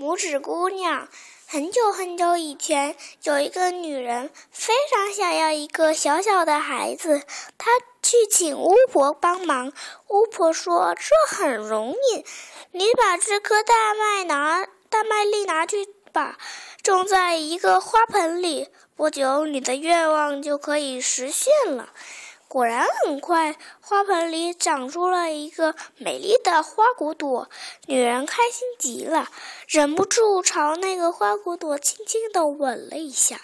拇指姑娘。很久很久以前，有一个女人非常想要一个小小的孩子，她去请巫婆帮忙。巫婆说：“这很容易，你把这颗大麦拿大麦粒拿去吧，种在一个花盆里，不久你的愿望就可以实现了。”果然，很快，花盆里长出了一个美丽的花骨朵。女人开心极了，忍不住朝那个花骨朵轻轻地吻了一下。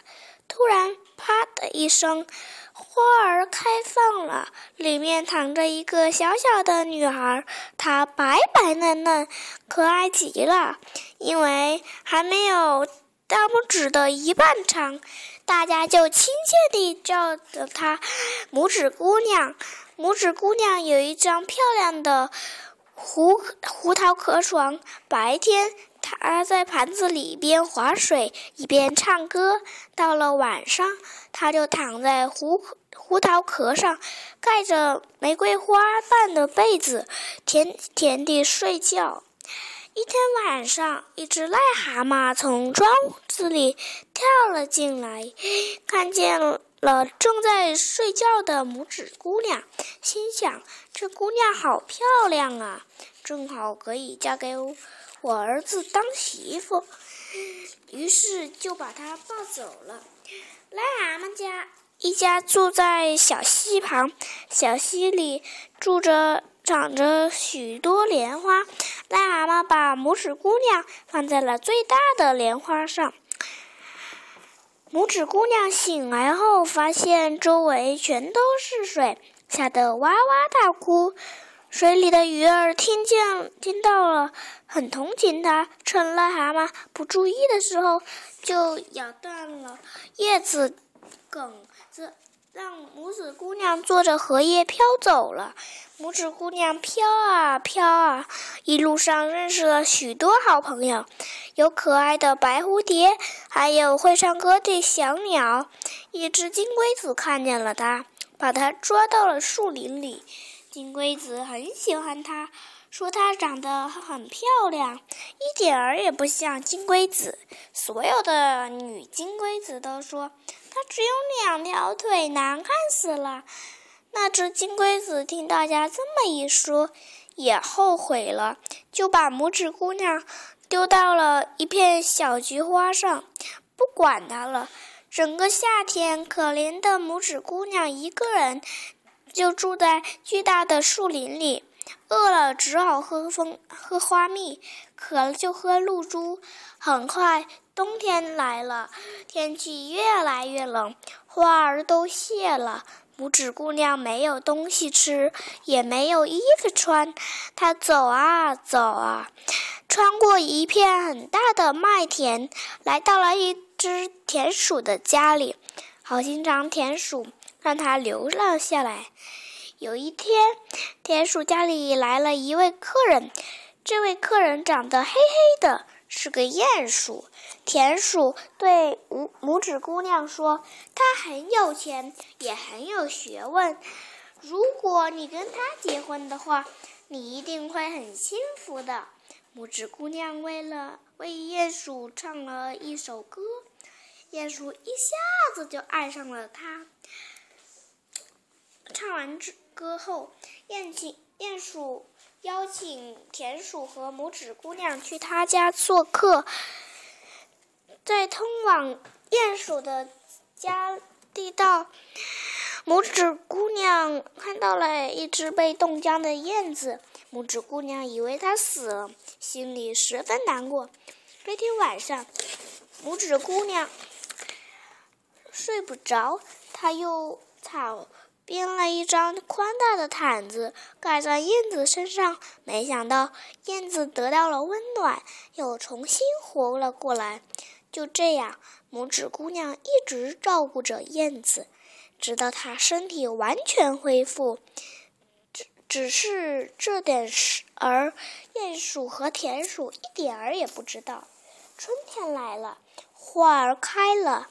突然，啪的一声，花儿开放了，里面躺着一个小小的女孩。她白白嫩嫩，可爱极了，因为还没有大拇指的一半长。大家就亲切地叫着她“拇指姑娘”。拇指姑娘有一张漂亮的胡胡桃壳床，白天她在盘子里边划水一边唱歌，到了晚上，她就躺在胡胡桃壳上，盖着玫瑰花瓣的被子，甜甜地睡觉。一天晚上，一只癞蛤蟆从窗子里跳了进来，看见了正在睡觉的拇指姑娘，心想：这姑娘好漂亮啊，正好可以嫁给我儿子当媳妇。于是就把她抱走了。癞蛤蟆家一家住在小溪旁，小溪里住着。长着许多莲花，癞蛤蟆把拇指姑娘放在了最大的莲花上。拇指姑娘醒来后，发现周围全都是水，吓得哇哇大哭。水里的鱼儿听见听到了，很同情她，趁癞蛤蟆不注意的时候，就咬断了叶子梗子。让拇指姑娘坐着荷叶飘走了。拇指姑娘飘啊飘啊，一路上认识了许多好朋友，有可爱的白蝴蝶，还有会唱歌的小鸟。一只金龟子看见了它，把它抓到了树林里。金龟子很喜欢它，说它长得很漂亮，一点儿也不像金龟子。所有的女金龟子都说。它只有两条腿，难看死了。那只金龟子听大家这么一说，也后悔了，就把拇指姑娘丢到了一片小菊花上，不管它了。整个夏天，可怜的拇指姑娘一个人就住在巨大的树林里，饿了只好喝蜂喝花蜜，渴了就喝露珠。很快。冬天来了，天气越来越冷，花儿都谢了。拇指姑娘没有东西吃，也没有衣服穿。她走啊走啊，穿过一片很大的麦田，来到了一只田鼠的家里。好心肠田鼠让她留了下来。有一天，田鼠家里来了一位客人，这位客人长得黑黑的。是个鼹鼠，田鼠对拇拇指姑娘说：“他很有钱，也很有学问。如果你跟他结婚的话，你一定会很幸福的。”拇指姑娘为了为鼹鼠唱了一首歌，鼹鼠一下子就爱上了他。唱完这歌后，鼹鼠鼹鼠。邀请田鼠和拇指姑娘去他家做客，在通往鼹鼠的家地道，拇指姑娘看到了一只被冻僵的燕子。拇指姑娘以为它死了，心里十分难过。这天晚上，拇指姑娘睡不着，她又草。编了一张宽大的毯子盖在燕子身上，没想到燕子得到了温暖，又重新活了过来。就这样，拇指姑娘一直照顾着燕子，直到她身体完全恢复。只只是这点事儿，鼹鼠和田鼠一点儿也不知道。春天来了，花儿开了，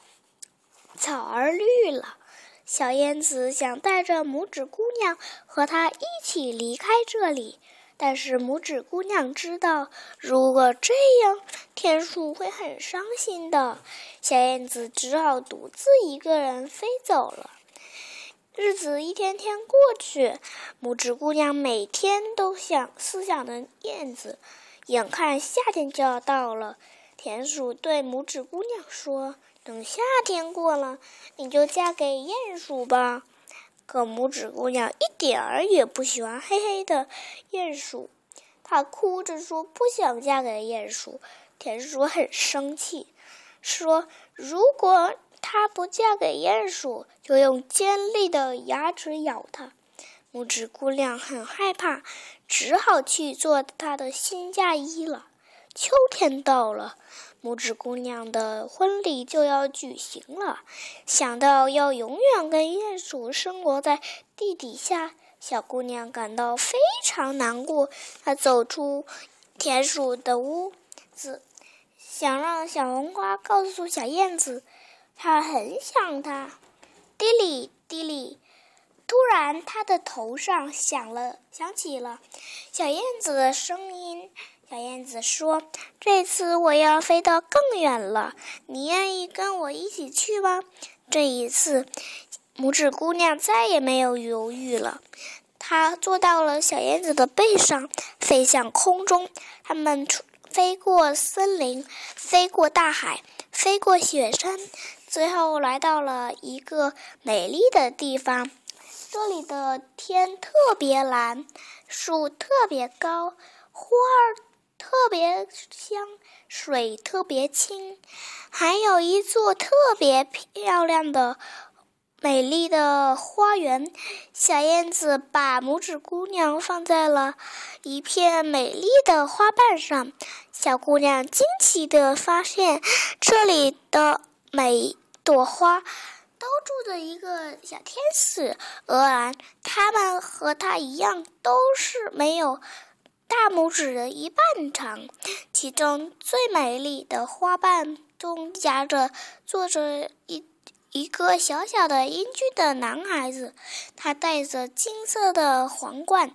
草儿绿了。小燕子想带着拇指姑娘和她一起离开这里，但是拇指姑娘知道，如果这样，田鼠会很伤心的。小燕子只好独自一个人飞走了。日子一天天过去，拇指姑娘每天都想思想着燕子。眼看夏天就要到了，田鼠对拇指姑娘说：“等夏天过了，你就嫁给鼹鼠吧。”可拇指姑娘一点儿也不喜欢黑黑的鼹鼠，她哭着说：“不想嫁给鼹鼠。”田鼠很生气，说：“如果……”她不嫁给鼹鼠，就用尖利的牙齿咬她。拇指姑娘很害怕，只好去做她的新嫁衣了。秋天到了，拇指姑娘的婚礼就要举行了。想到要永远跟鼹鼠生活在地底下，小姑娘感到非常难过。她走出田鼠的屋子，想让小红花告诉小燕子。她很想他，滴哩滴哩。突然，他的头上响了，响起了小燕子的声音。小燕子说：“这次我要飞得更远了，你愿意跟我一起去吗？”这一次，拇指姑娘再也没有犹豫了，她坐到了小燕子的背上，飞向空中。他们飞过森林，飞过大海，飞过雪山。最后来到了一个美丽的地方，这里的天特别蓝，树特别高，花儿特别香，水特别清，还有一座特别漂亮的、美丽的花园。小燕子把拇指姑娘放在了一片美丽的花瓣上，小姑娘惊奇地发现这里的每。朵花都住着一个小天使，鹅然他们和他一样，都是没有大拇指的一半长。其中最美丽的花瓣中夹着坐着一一个小小的英俊的男孩子，他戴着金色的皇冠，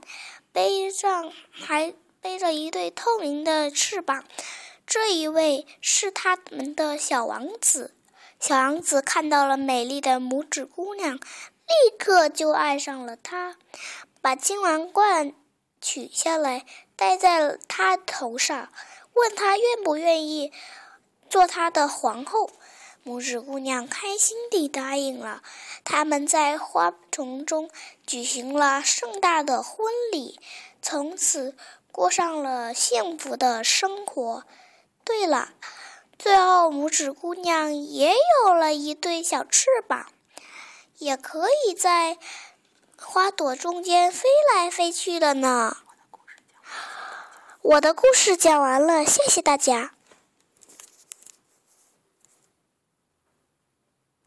背上还背着一对透明的翅膀。这一位是他们的小王子。小王子看到了美丽的拇指姑娘，立刻就爱上了她，把金王冠取下来戴在她头上，问她愿不愿意做他的皇后。拇指姑娘开心地答应了。他们在花丛中举行了盛大的婚礼，从此过上了幸福的生活。对了。最后，拇指姑娘也有了一对小翅膀，也可以在花朵中间飞来飞去了呢。我的故事讲完了，谢谢大家。